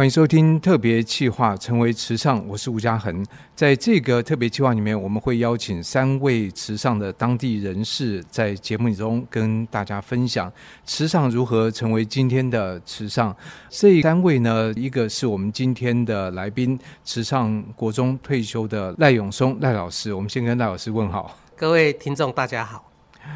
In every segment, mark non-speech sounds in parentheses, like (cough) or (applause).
欢迎收听特别企划，成为池上，我是吴家恒。在这个特别企划里面，我们会邀请三位池上的当地人士，在节目中跟大家分享池上如何成为今天的池上。这三位呢，一个是我们今天的来宾，池上国中退休的赖永松赖老师。我们先跟赖老师问好。各位听众，大家好。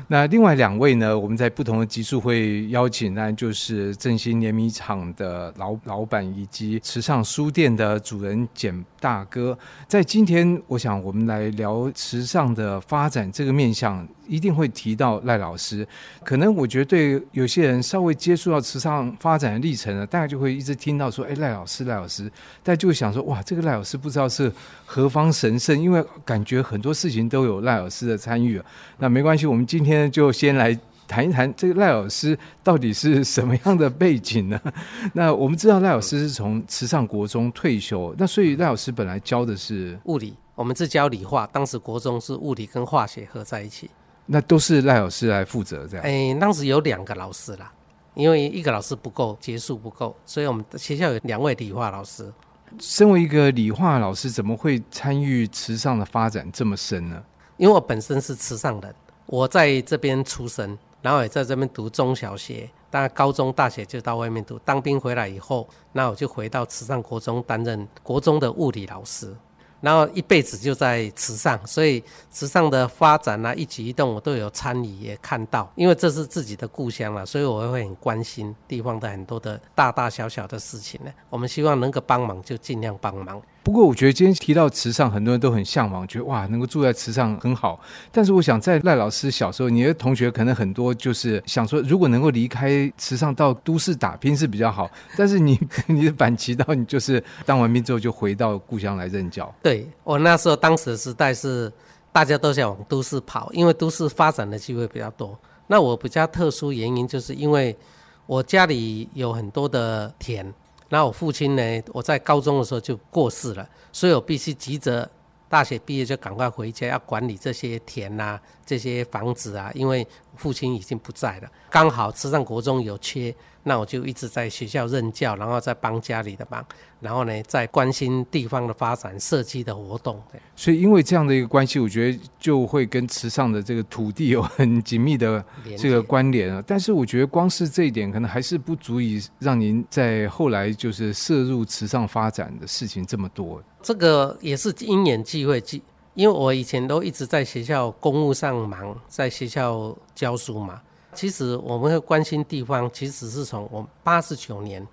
那另外两位呢，我们在不同的集数会邀请，那就是振兴碾米厂的老老板以及慈善书店的主人简大哥。在今天，我想我们来聊时尚的发展这个面向。一定会提到赖老师，可能我觉得对有些人稍微接触到时尚发展的历程呢，大概就会一直听到说，哎，赖老师，赖老师，大家就会想说，哇，这个赖老师不知道是何方神圣，因为感觉很多事情都有赖老师的参与。那没关系，我们今天就先来谈一谈这个赖老师到底是什么样的背景呢？(laughs) 那我们知道赖老师是从池上国中退休，那所以赖老师本来教的是物理，我们是教理化，当时国中是物理跟化学合在一起。那都是赖老师来负责这样。哎、欸，当时有两个老师啦，因为一个老师不够，结束不够，所以我们学校有两位理化老师。身为一个理化老师，怎么会参与池上的发展这么深呢？因为我本身是慈上人，我在这边出生，然后也在这边读中小学，当然高中、大学就到外面读。当兵回来以后，那我就回到慈上国中担任国中的物理老师。然后一辈子就在慈上，所以慈上的发展啊，一举一动我都有参与，也看到。因为这是自己的故乡了，所以我会很关心地方的很多的大大小小的事情呢。我们希望能够帮忙，就尽量帮忙。不过，我觉得今天提到池上，很多人都很向往，觉得哇，能够住在池上很好。但是，我想在赖老师小时候，你的同学可能很多就是想说，如果能够离开池上到都市打拼是比较好。但是你 (laughs) 你的反其道，你就是当完兵之后就回到故乡来任教。对，我那时候当时的时代是大家都想往都市跑，因为都市发展的机会比较多。那我比较特殊原因，就是因为我家里有很多的田。那我父亲呢？我在高中的时候就过世了，所以我必须急着大学毕业就赶快回家，要管理这些田啊、这些房子啊，因为父亲已经不在了。刚好慈善国中有缺。那我就一直在学校任教，然后再帮家里的忙，然后呢，再关心地方的发展、设计的活动。所以，因为这样的一个关系，我觉得就会跟池上的这个土地有很紧密的这个关联啊。但是，我觉得光是这一点，可能还是不足以让您在后来就是涉入池上发展的事情这么多。这个也是因缘际会，因为我以前都一直在学校公务上忙，在学校教书嘛。其实我们会关心地方，其实是从我们八十九年，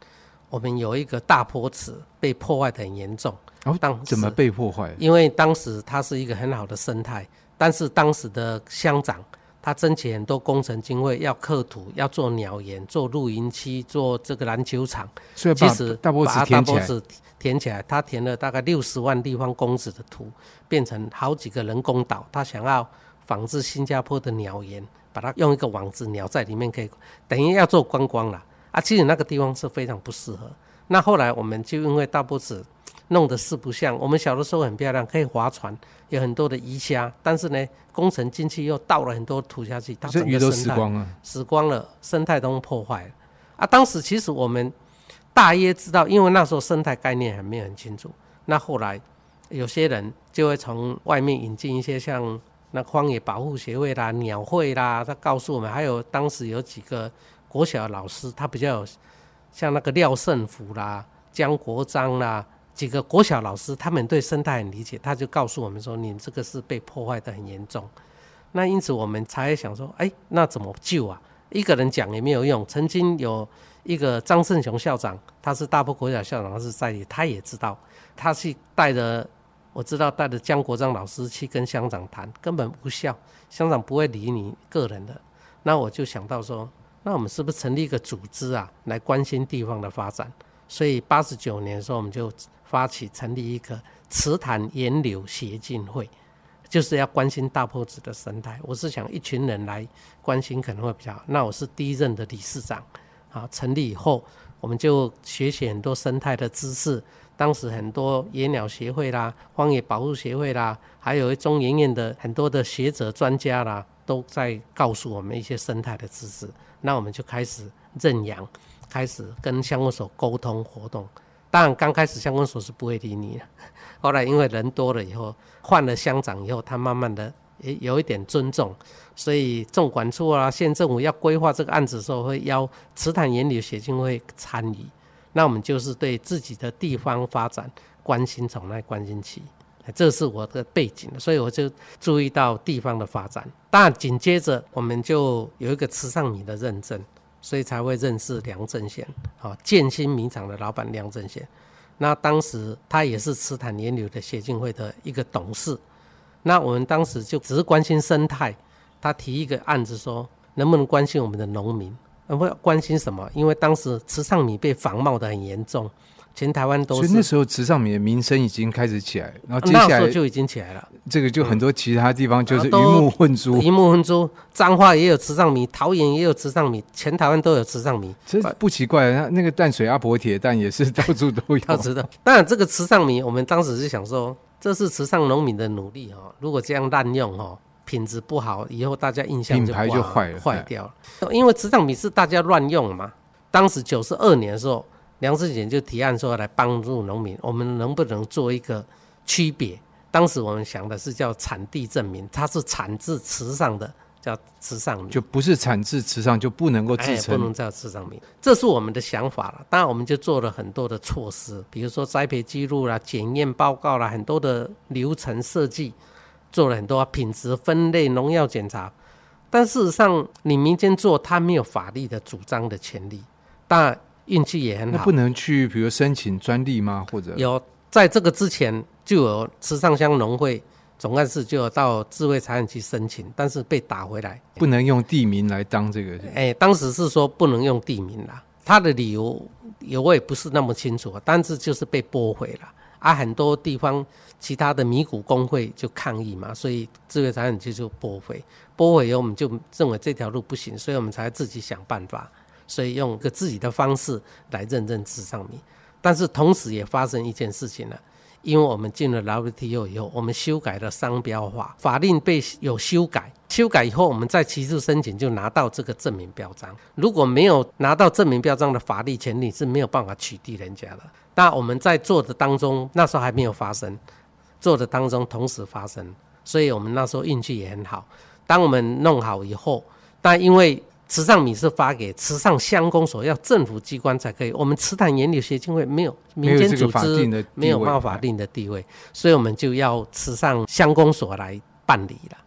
我们有一个大坡池被破坏的很严重。哦，当怎么被破坏？因为当时它是一个很好的生态，但是当时的乡长他争取很多工程经费，要刻土，要做鸟园，做露营区，做这个篮球场。所以其实大坡池填起来，填起来，他填了大概六十万立方公尺的土，变成好几个人工岛。他想要仿制新加坡的鸟园。把它用一个网子，鸟在里面可以，等于要做观光了啊！其实那个地方是非常不适合。那后来我们就因为大坡池弄得四不像，我们小的时候很漂亮，可以划船，有很多的鱼虾，但是呢，工程进去又倒了很多土下去，它整个生态都死光了，死光了，生态都破坏了啊！当时其实我们大约知道，因为那时候生态概念还没有很清楚。那后来有些人就会从外面引进一些像。那荒野保护协会啦、鸟会啦，他告诉我们，还有当时有几个国小老师，他比较像那个廖胜福啦、江国章啦，几个国小老师，他们对生态很理解，他就告诉我们说，你这个是被破坏得很严重。那因此我们才想说，哎，那怎么救啊？一个人讲也没有用。曾经有一个张胜雄校长，他是大埔国小校长，他是在，他也知道，他是带着。我知道带着江国章老师去跟乡长谈，根本无效，乡长不会理你个人的。那我就想到说，那我们是不是成立一个组织啊，来关心地方的发展？所以八十九年的时候，我们就发起成立一个池潭源流协进会，就是要关心大坡子的生态。我是想一群人来关心可能会比较好。那我是第一任的理事长，啊，成立以后，我们就学习很多生态的知识。当时很多野鸟协会啦、荒野保护协会啦，还有中研院的很多的学者专家啦，都在告诉我们一些生态的知识。那我们就开始认养，开始跟乡公所沟通活动。当然刚开始乡公所是不会理你的，(laughs) 后来因为人多了以后，换了乡长以后，他慢慢的也有一点尊重，所以总管处啊、县政府要规划这个案子的时候，会邀慈潭沿流协进会参与。那我们就是对自己的地方发展关心从来关心起，这是我的背景，所以我就注意到地方的发展。但紧接着我们就有一个池上米的认证，所以才会认识梁正贤，好建新米厂的老板梁正贤。那当时他也是慈潭沿流的协进会的一个董事。那我们当时就只是关心生态，他提一个案子说，能不能关心我们的农民？会关心什么？因为当时池上米被仿冒的很严重，全台湾都是。所以那时候池上米的名声已经开始起来，然后接下来、就已经起来了。这个就很多其他地方就是鱼目混珠，鱼目混珠。彰化也有池上米，桃园也有池上米，全台湾都有池上米。其实不奇怪，那那个淡水阿婆铁蛋也是到处都有。要知道，当然这个池上米，我们当时是想说，这是池上农民的努力哈。如果这样滥用哈。品质不好，以后大家印象就坏了，坏掉了。因为池上米是大家乱用嘛。当时九十二年的时候，梁志贤就提案说要来帮助农民，我们能不能做一个区别？当时我们想的是叫产地证明，它是产自池上的，叫池上米，就不是产自池上就不能够自称，不能叫池上米。这是我们的想法了。当然，我们就做了很多的措施，比如说栽培记录啦、检验报告啦，很多的流程设计。做了很多品质分类、农药检查，但事实上，你民间做，他没有法律的主张的权利。但运气也很好，不能去，比如申请专利吗？或者有在这个之前，就有池上乡农会总干事就有到智慧财产去申请，但是被打回来，不能用地名来当这个。哎、欸，当时是说不能用地名啦，他的理由也我也不是那么清楚，但是就是被驳回了。啊，很多地方其他的米谷工会就抗议嘛，所以智慧财产局就驳回，驳回以后我们就认为这条路不行，所以我们才自己想办法，所以用个自己的方式来认证池上米。但是同时也发生一件事情了，因为我们进了 WTO 以后，我们修改了商标法，法令被有修改，修改以后我们再提出申请就拿到这个证明标章，如果没有拿到证明标章的法律权利是没有办法取缔人家的。那我们在做的当中，那时候还没有发生，做的当中同时发生，所以我们那时候运气也很好。当我们弄好以后，但因为慈善米是发给慈善乡公所，要政府机关才可以。我们慈潭沿流协进会没有民间组织，没有办法定的地位，所以我们就要慈善乡公所来办理了。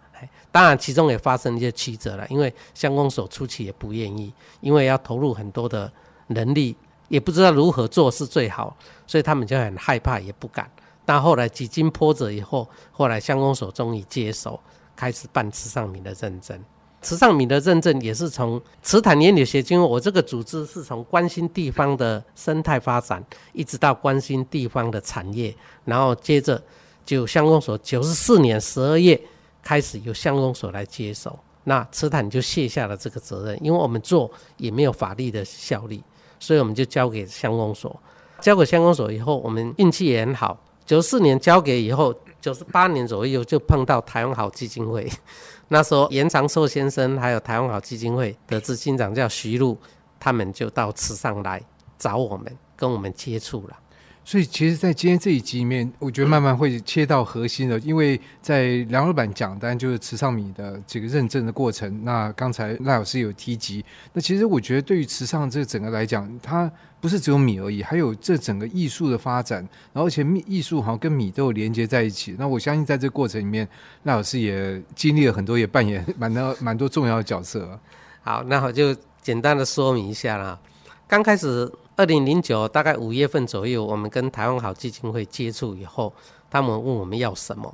当然其中也发生一些曲折了，因为乡公所初期也不愿意，因为要投入很多的人力。也不知道如何做是最好，所以他们就很害怕，也不敢。但后来几经波折以后，后来乡公所终于接手，开始办池上米的认证。池上米的认证也是从慈坦年流协进，我这个组织是从关心地方的生态发展，一直到关心地方的产业，然后接着就乡公所九十四年十二月开始由乡公所来接手，那慈坦就卸下了这个责任，因为我们做也没有法律的效力。所以我们就交给乡公所，交给乡公所以后，我们运气也很好。九四年交给以后，九十八年左右就碰到台湾好基金会。(laughs) 那时候严长寿先生还有台湾好基金会的执行长叫徐璐，他们就到池上来找我们，跟我们接触了。所以，其实，在今天这一集里面，我觉得慢慢会切到核心的，因为在梁老板讲，当然就是池上米的这个认证的过程。那刚才赖老师有提及，那其实我觉得对于池上这整个来讲，它不是只有米而已，还有这整个艺术的发展，然后而且艺术好像跟米都有连接在一起。那我相信在这个过程里面，赖老师也经历了很多，也扮演蛮多蛮多重要的角色。好，那我就简单的说明一下啦。刚开始。二零零九大概五月份左右，我们跟台湾好基金会接触以后，他们问我们要什么，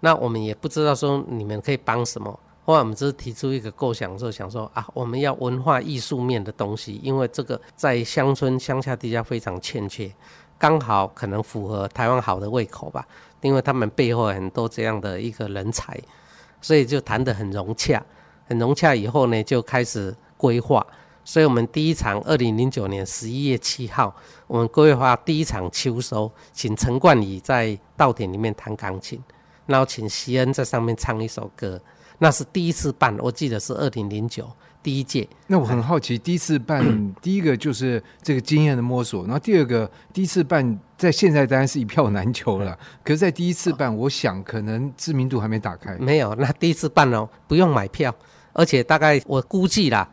那我们也不知道说你们可以帮什么。后来我们只是提出一个构想，就想说啊，我们要文化艺术面的东西，因为这个在乡村乡下地下非常欠缺，刚好可能符合台湾好的胃口吧，因为他们背后很多这样的一个人才，所以就谈得很融洽，很融洽以后呢，就开始规划。所以，我们第一场二零零九年十一月七号，我们规划第一场秋收，请陈冠宇在稻田里面弹钢琴，然后请席恩在上面唱一首歌，那是第一次办，我记得是二零零九第一届。那我很好奇，第一次办，(coughs) 第一个就是这个经验的摸索，然后第二个第一次办，在现在当然是一票难求了。可是，在第一次办，我想可能知名度还没打开。没有，那第一次办哦，不用买票，而且大概我估计啦，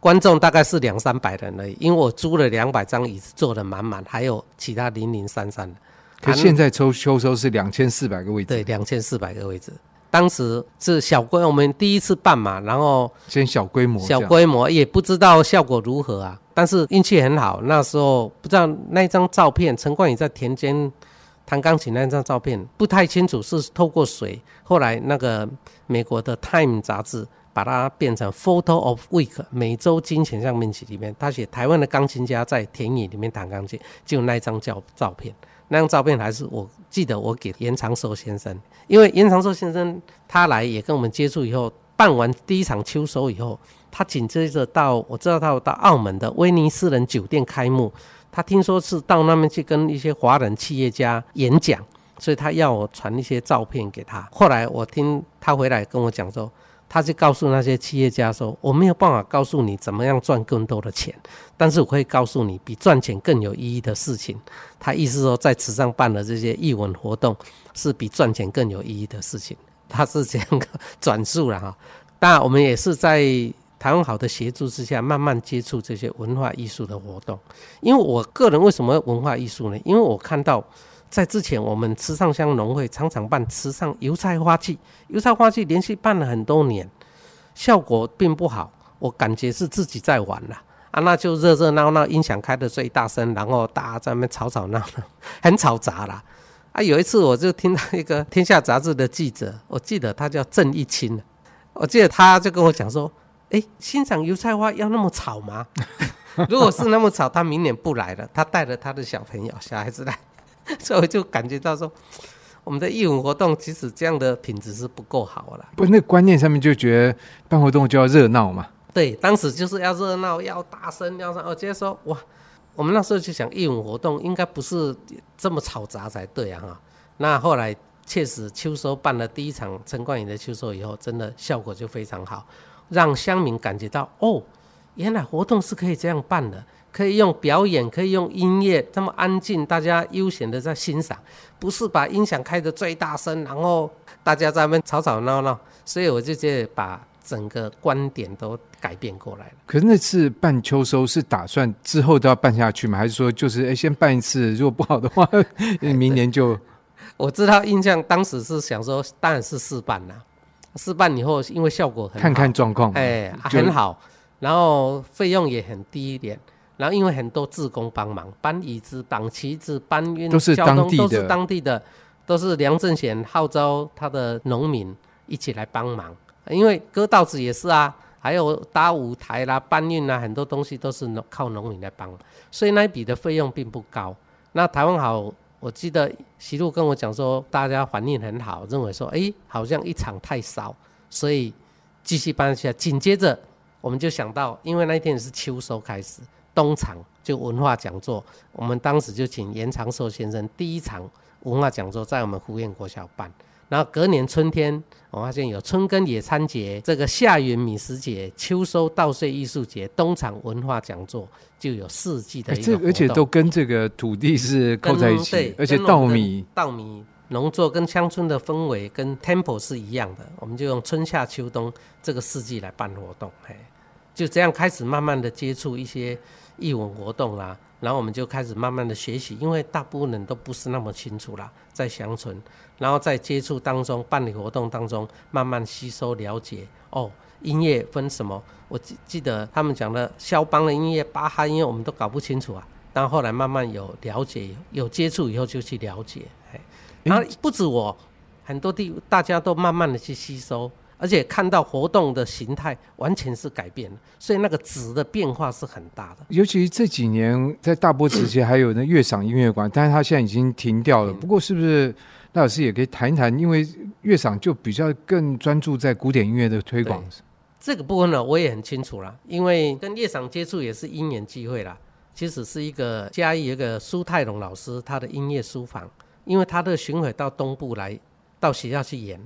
观众大概是两三百人而已，因为我租了两百张椅子，坐得满满，还有其他零零散散的。可现在抽秋收是两千四百个位置，对，两千四百个位置。当时是小规，我们第一次办嘛，然后先小规模，小规模也不知道效果如何啊。但是运气很好，那时候不知道那一张照片，陈冠宇在田间弹钢琴那张照片不太清楚，是透过水。后来那个美国的《Time》杂志把它变成《Photo of Week》每周金钱上面里面，他写台湾的钢琴家在田野里面弹钢琴，就那一张照照片。那张照片还是我记得我给严长寿先生，因为严长寿先生他来也跟我们接触以后，办完第一场秋收以后，他紧接着到我知道他有到澳门的威尼斯人酒店开幕，他听说是到那边去跟一些华人企业家演讲，所以他要我传一些照片给他。后来我听他回来跟我讲说。他就告诉那些企业家说：“我没有办法告诉你怎么样赚更多的钱，但是我可以告诉你比赚钱更有意义的事情。”他意思说，在池上办的这些艺文活动是比赚钱更有意义的事情。他是这样转述了哈。当然，我们也是在台湾好的协助之下，慢慢接触这些文化艺术的活动。因为我个人为什么文化艺术呢？因为我看到。在之前，我们池上乡农会常常办池上油菜花季，油菜花季连续办了很多年，效果并不好。我感觉是自己在玩了啊，那就热热闹闹，音响开得最大声，然后大家在那边吵吵闹闹，(laughs) 很吵杂啦。啊，有一次我就听到一个《天下》杂志的记者，我记得他叫郑一清，我记得他就跟我讲说：“哎，欣赏油菜花要那么吵吗？(laughs) 如果是那么吵，他明年不来了。他带着他的小朋友、小孩子来。” (laughs) 所以我就感觉到说，我们的义文活动其实这样的品质是不够好了。不，那观念上面就觉得办活动就要热闹嘛。对，当时就是要热闹，要大声，要什么？我觉得说哇，我们那时候就想义文活动应该不是这么嘈杂才对啊哈。那后来确实秋收办了第一场陈冠宇的秋收以后，真的效果就非常好，让乡民感觉到哦，原来活动是可以这样办的。可以用表演，可以用音乐，这么安静，大家悠闲的在欣赏，不是把音响开的最大声，然后大家在那边吵吵闹闹。所以我就觉得把整个观点都改变过来了。可是那次办秋收是打算之后都要办下去吗？还是说就是哎先办一次，如果不好的话，明年就？我知道印象当时是想说，当然是试办啦。试办以后，因为效果很好，看看状况，哎，很好，然后费用也很低一点。然后因为很多志工帮忙搬椅子、绑旗子、搬运都是当地的，都是当地的，都是梁正贤号召他的农民一起来帮忙。因为割稻子也是啊，还有搭舞台啦、搬运啦，很多东西都是靠农民来帮，所以那一笔的费用并不高。那台湾好，我记得徐路跟我讲说，大家反应很好，认为说，哎，好像一场太少，所以继续搬下去。紧接着我们就想到，因为那一天是秋收开始。东场就文化讲座，我们当时就请严长寿先生第一场文化讲座在我们福苑国小办，然后隔年春天，我发现有春耕野餐节、这个夏园米食节、秋收稻穗艺术节、东场文化讲座，就有四季的一个活动，而且都跟这个土地是扣在一起，而且稻米稻米农作跟乡村的氛围跟 temple 是一样的，我们就用春夏秋冬这个四季来办活动，嘿，就这样开始慢慢的接触一些。艺文活动啦，然后我们就开始慢慢的学习，因为大部分人都不是那么清楚啦，在乡村，然后在接触当中，办理活动当中，慢慢吸收了解。哦，音乐分什么？我记记得他们讲的肖邦的音乐、巴哈音乐，我们都搞不清楚啊。但后来慢慢有了解、有接触以后，就去了解。然后不止我，很多地大家都慢慢的去吸收。而且看到活动的形态完全是改变，所以那个值的变化是很大的。尤其这几年在大波时期还有那乐赏音乐馆，但是它现在已经停掉了。不过是不是那老师也可以谈一谈？因为乐赏就比较更专注在古典音乐的推广。这个部分呢，我也很清楚啦，因为跟乐赏接触也是因缘际会啦。其实是一个嘉义一个苏泰龙老师他的音乐书房，因为他的巡回到东部来到学校去演。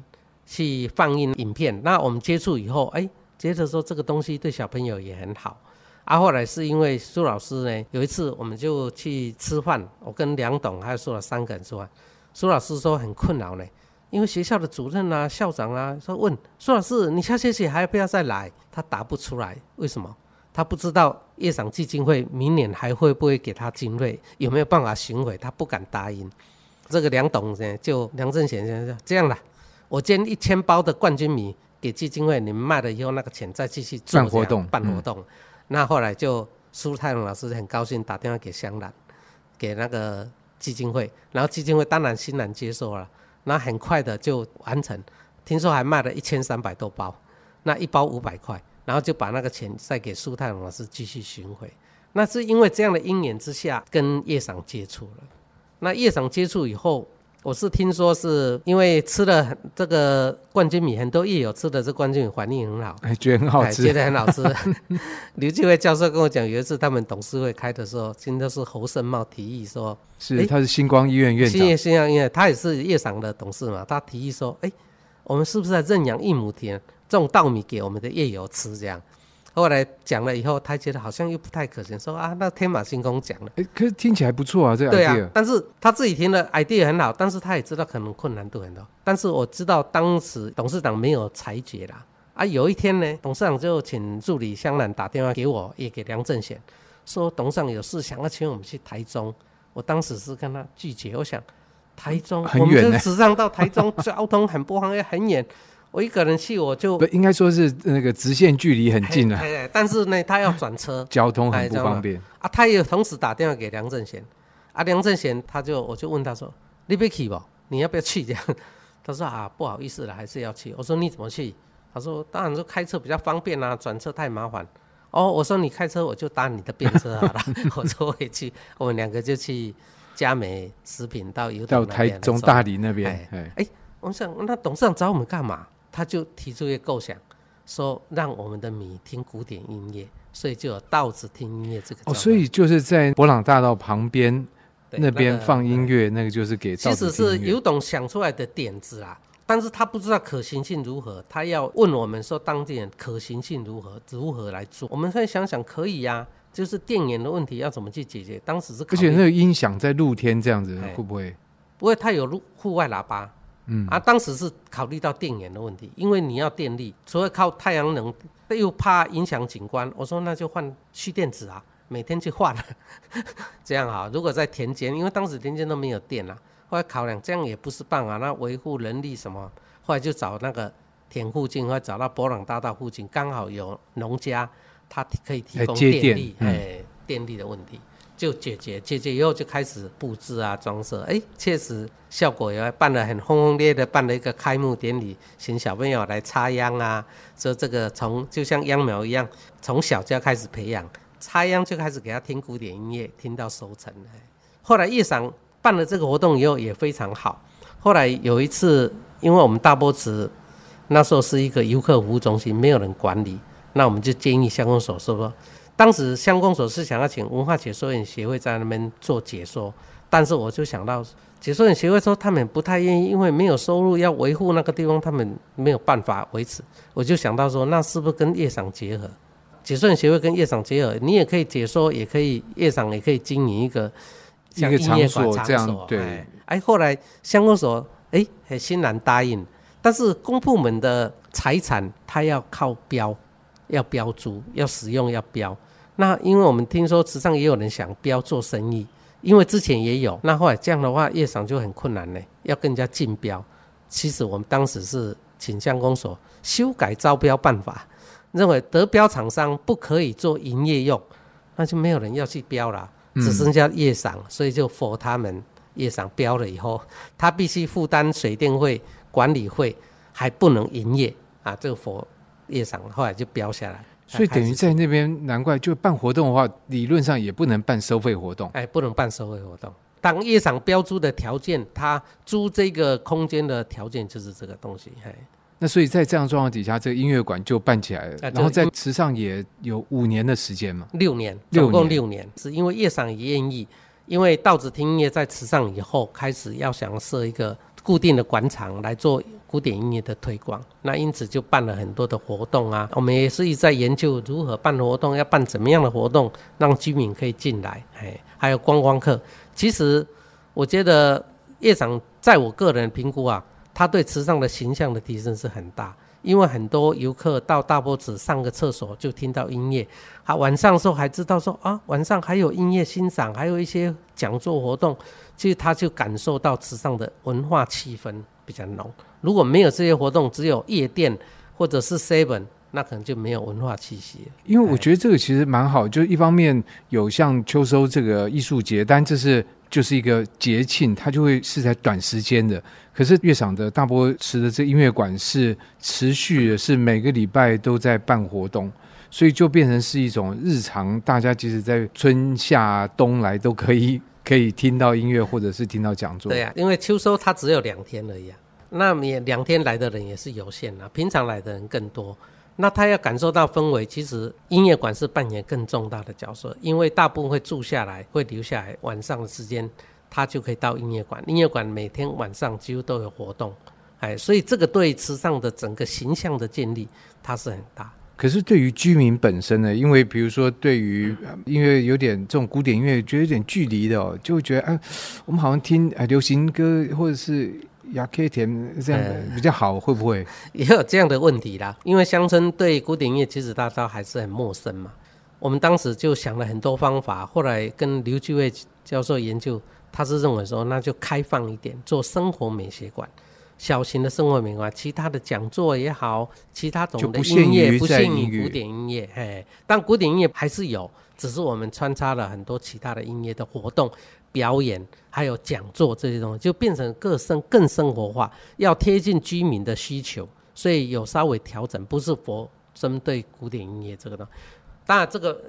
去放映影片，那我们接触以后，哎，觉得说这个东西对小朋友也很好。啊，后来是因为苏老师呢，有一次我们就去吃饭，我跟梁董还有苏老三个人吃饭，苏老师说很困扰呢，因为学校的主任啊、校长啊，说问苏老师，你下学期还要不要再来？他答不出来，为什么？他不知道叶赏基金会明年还会不会给他经费，有没有办法巡回，他不敢答应。这个梁董呢，就梁正贤先生这样了，我捐一千包的冠军米给基金会，你们卖了以后，那个钱再继续做办活动，办活动。嗯那后来就苏泰龙老师很高兴，打电话给香兰，给那个基金会，然后基金会当然欣然接受了，那很快的就完成，听说还卖了一千三百多包，那一包五百块，然后就把那个钱再给苏泰龙老师继续巡回，那是因为这样的因缘之下跟叶赏接触了，那叶赏接触以后。我是听说是因为吃了这个冠军米，很多业友吃的这冠军米反应很好，哎，觉得很好吃，觉得很好吃。(laughs) 刘继伟教授跟我讲，有一次他们董事会开的时候，真的是侯胜茂提议说，是他是星光医院院长，新新光医院，他也是夜赏的董事嘛，他提议说，哎，我们是不是在认养一亩田种稻米给我们的业友吃这样？后来讲了以后，他觉得好像又不太可行，说啊，那天马行空讲了。哎，可是听起来不错啊，这个 idea。对啊，但是他自己听的 idea 很好，但是他也知道可能困难度很多。但是我知道当时董事长没有裁决啦。啊，有一天呢，董事长就请助理香兰打电话给我，也给梁振贤，说董事长有事想要请我们去台中。我当时是跟他拒绝，我想台中很远，呢，时常到台中 (laughs) 交通很不方便，很远。我一个人去，我就不应该说是那个直线距离很近了，但是呢，他要转车，(laughs) 交通很不方便啊。他也同时打电话给梁正贤，(laughs) 啊，梁正贤他就我就问他说：“你别去不，你要不要去？”这样，(laughs) 他说：“啊，不好意思了，还是要去。”我说：“你怎么去？”他说：“当然说开车比较方便啊，转车太麻烦。”哦，我说：“你开车，我就搭你的便车好了。”我说：“我也去。”我们两个就去嘉美食品到油到台中大里那边。哎，哎，我想那董事长找我们干嘛？他就提出一个构想，说让我们的米听古典音乐，所以就有稻子听音乐这个。哦，所以就是在博朗大道旁边那边放音乐，那个就是给稻子。其实是尤董想出来的点子啦，但是他不知道可行性如何，他要问我们说当地人可行性如何，如何来做。我们可以想想，可以呀、啊，就是电源的问题要怎么去解决。当时是，而且那个音响在露天这样子会不会？不会，它有户户外喇叭。嗯啊，当时是考虑到电源的问题，因为你要电力，除了靠太阳能，又怕影响景观。我说那就换蓄电池啊，每天去换，(laughs) 这样啊。如果在田间，因为当时田间都没有电啊，后来考量这样也不是办法，那维护人力什么，后来就找那个田附近，或者找到博朗大道附近，刚好有农家，他可以提供电力，哎，哎，电力的问题。就解决，解决以后就开始布置啊，装饰。哎，确实效果也办得很轰轰烈烈，办了一个开幕典礼，请小朋友来插秧啊。说这个从就像秧苗一样，从小就要开始培养，插秧就开始给他听古典音乐，听到收成。后来叶赏办了这个活动以后也非常好。后来有一次，因为我们大波池那时候是一个游客服务中心，没有人管理，那我们就建议乡公所说。当时乡公所是想要请文化解说员协会在那边做解说，但是我就想到解说员协会说他们不太愿意，因为没有收入要维护那个地方，他们没有办法维持。我就想到说，那是不是跟叶赏结合？解说员协会跟叶赏结合，你也可以解说，也可以叶赏也可以经营一个像音乐馆场所，这样对。哎，后来乡公所哎很欣然答应，但是公部门的财产它要靠标。要标租，要使用，要标。那因为我们听说池上也有人想标做生意，因为之前也有。那后来这样的话，夜赏就很困难呢，要更加竞标。其实我们当时是请乡公所修改招标办法，认为得标厂商不可以做营业用，那就没有人要去标了，只剩下夜赏，所以就 for 他们夜赏标了以后，他必须负担水电费、管理费，还不能营业啊，这个 for。叶赏后来就标下来，所以等于在那边，难怪就办活动的话，理论上也不能办收费活动。哎，不能办收费活动。当夜场标注的条件，他租这个空间的条件就是这个东西。哎，那所以在这样状况底下，这个音乐馆就办起来了。然后在池上也有五年的时间嘛，六年，总共六年，是因为夜场也愿意，因为稻子听音乐在池上以后开始要想设一个固定的广场来做古典音乐的推广。那因此就办了很多的活动啊。我们也是一直在研究如何办活动，要办怎么样的活动，让居民可以进来，哎，还有观光客。其实我觉得夜场在我个人评估啊，它对池上的形象的提升是很大。因为很多游客到大波子上个厕所就听到音乐，好，晚上的时候还知道说啊，晚上还有音乐欣赏，还有一些讲座活动，其实他就感受到池上的文化气氛比较浓。如果没有这些活动，只有夜店或者是 seven，那可能就没有文化气息。因为我觉得这个其实蛮好，就一方面有像秋收这个艺术节，但这是。就是一个节庆，它就会是在短时间的。可是乐赏的大波池的这音乐馆是持续的，是每个礼拜都在办活动，所以就变成是一种日常，大家即使在春夏冬来都可以可以听到音乐，或者是听到讲座。对呀、啊，因为秋收它只有两天而已啊，那也两天来的人也是有限啊，平常来的人更多。那他要感受到氛围，其实音乐馆是扮演更重大的角色，因为大部分会住下来，会留下来，晚上的时间他就可以到音乐馆。音乐馆每天晚上几乎都有活动，哎，所以这个对池上的整个形象的建立，它是很大。可是对于居民本身呢？因为比如说对于音乐有点这种古典音乐，觉得有点距离的哦，就会觉得哎，我们好像听流行歌或者是。亚克田这样比较好，会不会 (laughs) 也有这样的问题啦？因为乡村对古典音乐其实大家还是很陌生嘛。我们当时就想了很多方法，后来跟刘继伟教授研究，他是认为说那就开放一点，做生活美学馆，小型的生活美学馆，其他的讲座也好，其他种的音乐不限于古典音乐，哎，但古典音乐还是有，只是我们穿插了很多其他的音乐的活动。表演还有讲座这些东西，就变成更生更生活化，要贴近居民的需求，所以有稍微调整，不是佛针对古典音乐这个东。当然，这个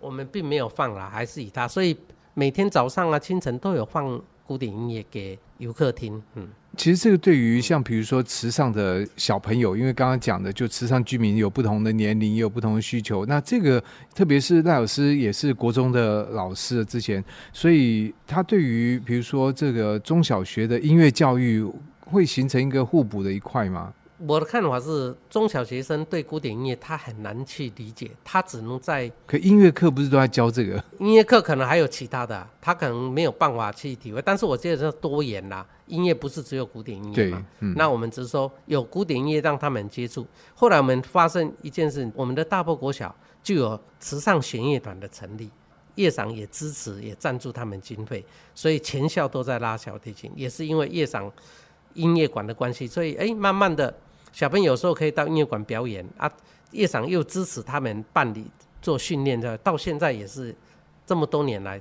我们并没有放了，还是以它，所以每天早上啊、清晨都有放古典音乐给游客听，嗯。其实这个对于像比如说池上的小朋友，因为刚刚讲的就池上居民有不同的年龄，也有不同的需求。那这个特别是赖老师也是国中的老师之前，所以他对于比如说这个中小学的音乐教育会形成一个互补的一块吗？我的看法是，中小学生对古典音乐他很难去理解，他只能在。可音乐课不是都在教这个？音乐课可能还有其他的、啊，他可能没有办法去体会。但是我觉得是多元啦，音乐不是只有古典音乐嘛。嗯、那我们只是说有古典音乐让他们接触。后来我们发生一件事，我们的大坡国小就有慈善弦乐团的成立，乐赏也支持，也赞助他们经费，所以全校都在拉小提琴，也是因为乐赏音乐馆的关系，所以哎，慢慢的。小朋友有时候可以到音乐馆表演啊，叶赏又支持他们办理做训练的，到现在也是这么多年来，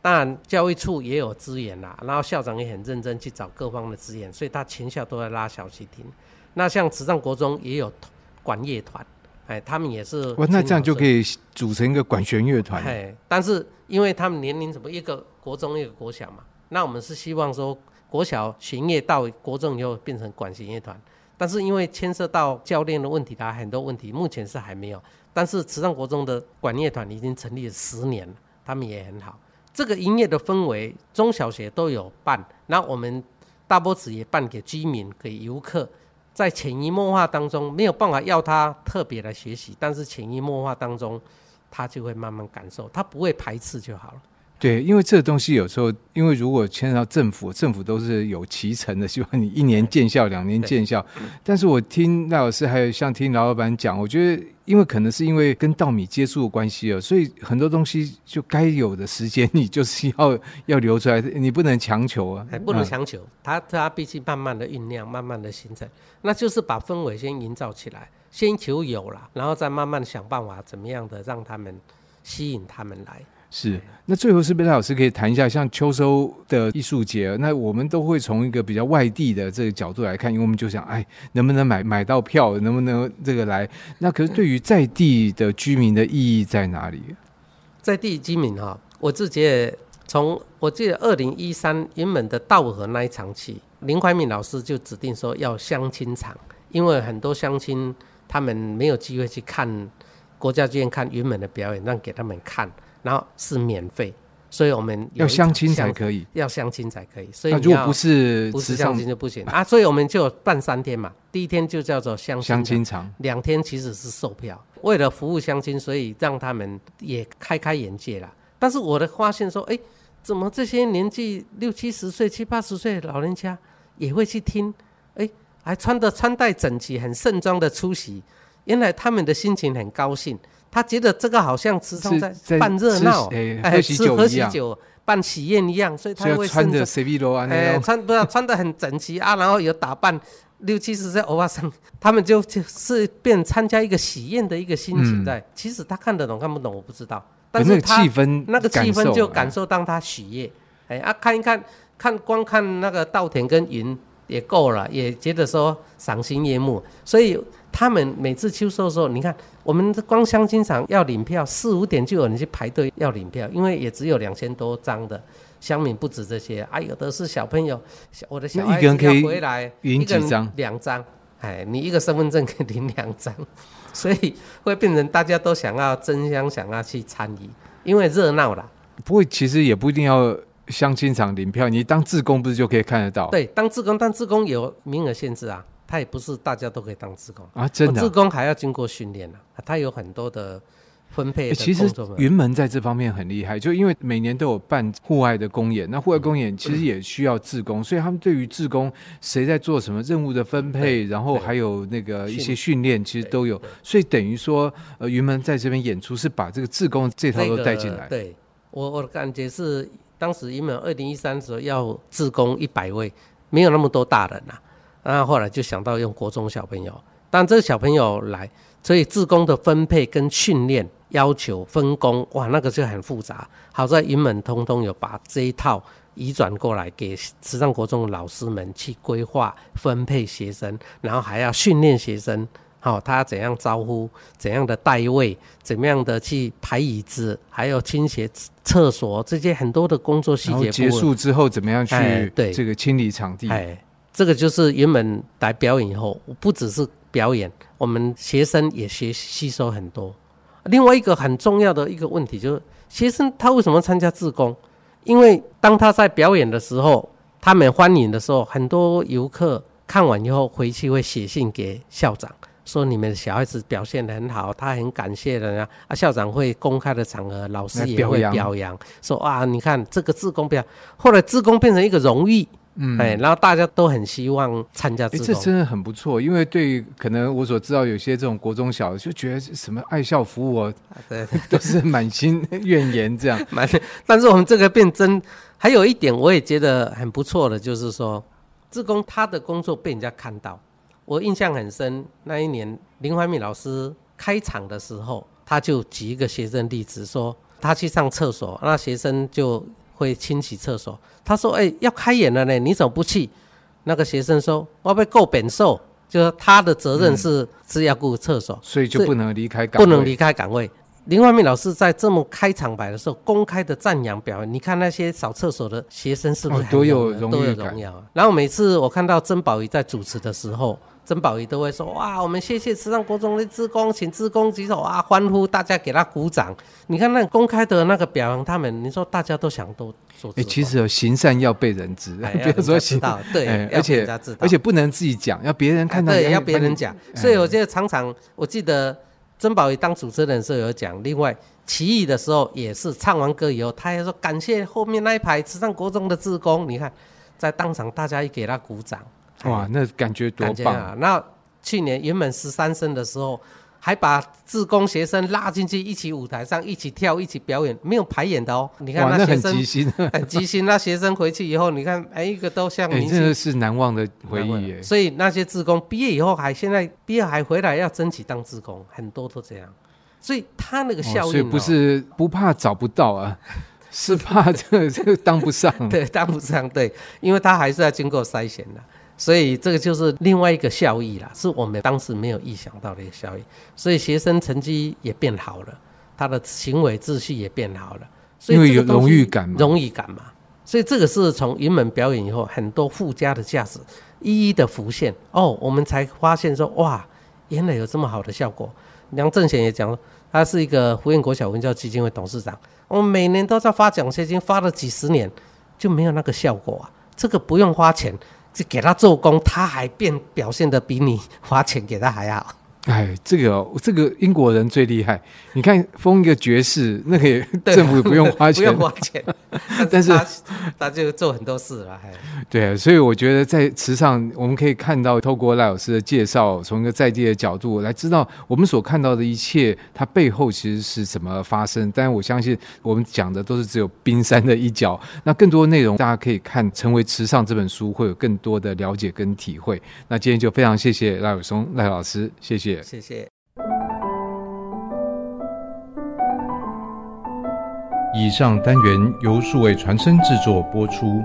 当然教育处也有资源啦，然后校长也很认真去找各方的资源，所以他全校都在拉小提琴。那像慈善国中也有管乐团，哎，他们也是。哇，那这样就可以组成一个管弦乐团。哎，但是因为他们年龄怎么，一个国中一个国小嘛，那我们是希望说国小弦乐到国中以后变成管弦乐团。但是因为牵涉到教练的问题，他很多问题，目前是还没有。但是慈善国中的管乐团已经成立了十年了，他们也很好。这个营业的氛围，中小学都有办，那我们大波子也办给居民、给游客，在潜移默化当中，没有办法要他特别来学习，但是潜移默化当中，他就会慢慢感受，他不会排斥就好了。对，因为这个东西有时候，因为如果牵扯到政府，政府都是有提成的，(laughs) 希望你一年见效，两年见效。但是我听赖老师，还有像听老板讲，我觉得，因为可能是因为跟稻米接触的关系哦，所以很多东西就该有的时间，你就是要要留出来，你不能强求啊，还不能强求。它它必须慢慢的酝酿，慢慢的形成，那就是把氛围先营造起来，先求有了，然后再慢慢想办法怎么样的让他们吸引他们来。是，那最后是不是老师可以谈一下，像秋收的艺术节，那我们都会从一个比较外地的这个角度来看，因为我们就想，哎，能不能买买到票，能不能这个来？那可是对于在地的居民的意义在哪里？在地居民哈，我自己也从我记得二零一三原本的稻禾那一场起，林怀民老师就指定说要相亲场，因为很多相亲他们没有机会去看国家剧院看云门的表演，让给他们看。然后是免费，所以我们要相亲才可以，要相亲才可以。所以如果不是不是相亲就不行啊。所以我们就办三天嘛，第一天就叫做相相亲场，两天其实是售票，为了服务相亲，所以让他们也开开眼界啦。但是我的发现说，哎，怎么这些年纪六七十岁、七八十岁的老人家也会去听？哎，还穿的穿戴整齐、很盛装的出席，原来他们的心情很高兴。他觉得这个好像池上在办热闹，哎，喝喜酒喝喜酒办喜宴一样，所以他会穿着 C 罗啊，哎，穿不要穿的很整齐啊，(laughs) 然后有打扮六七十岁欧巴桑，(laughs) 他们就就是变参加一个喜宴的一个心情在。其实他看得懂看不懂我不知道，但是他那个气氛就感受到他喜悦，哎啊，看一看看光看那个稻田跟云也够了，也觉得说赏心悦目，所以。他们每次秋收的时候，你看我们光相亲场要领票，四五点就有人去排队要领票，因为也只有两千多张的乡民，不止这些啊，有的是小朋友，小我的小孩子要回来，一个人可以领几张？两张，哎，你一个身份证可以领两张，所以会变成大家都想要争相想要去参与，因为热闹啦。不过其实也不一定要相亲场领票，你当志工不是就可以看得到？对，当志工，但志工有名额限制啊。他也不是大家都可以当志工啊，真的，志工还要经过训练呢。他有很多的分配的。其实云门在这方面很厉害，就因为每年都有办户外的公演，那户外公演其实也需要志工，所以他们对于志工谁在做什么任务的分配，然后还有那个一些训练，其实都有。所以等于说，呃，云门在这边演出是把这个志工这套都带进来。对我我的感觉是，当时云门二零一三时候要志工一百位，没有那么多大人呐。然后后来就想到用国中小朋友，但这个小朋友来，所以志工的分配跟训练要求分工，哇，那个就很复杂。好在云门通通有把这一套移转过来给池上国中的老师们去规划分配学生，然后还要训练学生，好、哦，他怎样招呼，怎样的带位，怎么样的去排椅子，还有清洁厕所这些很多的工作细节。结束之后怎么样去对这个清理场地？哎这个就是原本来表演以后，不只是表演，我们学生也学吸收很多。另外一个很重要的一个问题就是，学生他为什么参加自工？因为当他在表演的时候，他们欢迎的时候，很多游客看完以后回去会写信给校长，说你们的小孩子表现得很好，他很感谢人家啊。校长会公开的场合，老师也会表扬，说啊，你看这个自工表，后来自工变成一个荣誉。嗯，哎，然后大家都很希望参加这个，这真的很不错。因为对可能我所知道有些这种国中小就觉得什么爱校服务，对，都是满心怨言这样。(laughs) 满，但是我们这个变真，还有一点我也觉得很不错的，就是说，志工他的工作被人家看到，我印象很深。那一年林怀民老师开场的时候，他就举一个学生例子，说他去上厕所，那学生就。会清洗厕所。他说：“哎、欸，要开演了呢，你怎么不去？”那个学生说：“我被够扁瘦，就是他的责任是、嗯、是要顾厕所，所以就不能离开岗位，不能离开岗位。”林怀民老师在这么开场白的时候，公开的赞扬表演。你看那些扫厕所的学生是不是很都有荣都有荣耀？然后每次我看到曾宝仪在主持的时候。曾宝仪都会说：“哇，我们谢谢慈善国中的志工，请志工举手啊，欢呼，大家给他鼓掌。你看那公开的那个表扬，他们你说大家都想都做。哎，其实行善要被人知，不要说行道，对，而且而且不能自己讲，要别人看到，对，要别人讲。所以我觉得常常，我记得曾宝仪当主持人的时候有讲，另外起义的时候也是唱完歌以后，他还说感谢后面那一排慈善国中的志工。你看在当场大家一给他鼓掌。”哇，那感觉多棒啊！那去年原本十三声的时候，还把志工学生拉进去一起舞台上一起跳一起表演，没有排演的哦。你看那学生很即兴，(laughs) 很即兴。那学生回去以后，你看每一个都像明星，真的是难忘的回忆耶。所以那些志工毕业以后还现在毕业还回来要争取当志工，很多都这样。所以他那个效应，所以不是不怕找不到啊，(laughs) 是怕这个 (laughs) 这个当不上。对，当不上，对，因为他还是要经过筛选的。所以这个就是另外一个效益啦，是我们当时没有意想到的一个效益。所以学生成绩也变好了，他的行为秩序也变好了。所以因为有荣誉感嘛，荣誉感嘛。所以这个是从云门表演以后，很多附加的价值一一的浮现。哦，我们才发现说，哇，原来有这么好的效果。梁正贤也讲，他是一个福苑国小文教基金会董事长。我们每年都在发奖学金，发了几十年，就没有那个效果啊。这个不用花钱，就给他做工，他还变表现的比你花钱给他还好。哎，这个、哦、这个英国人最厉害。你看封一个爵士，那个也 (laughs) 政府不用花钱，不用花钱，(laughs) 但是他，他就做很多事了。对，所以我觉得在池上，我们可以看到透过赖老师的介绍，从一个在地的角度来知道我们所看到的一切，它背后其实是怎么发生。但是我相信我们讲的都是只有冰山的一角，那更多内容大家可以看《成为池上》这本书，会有更多的了解跟体会。那今天就非常谢谢赖伟松赖老师，谢谢谢。谢谢。以上单元由数位传声制作播出。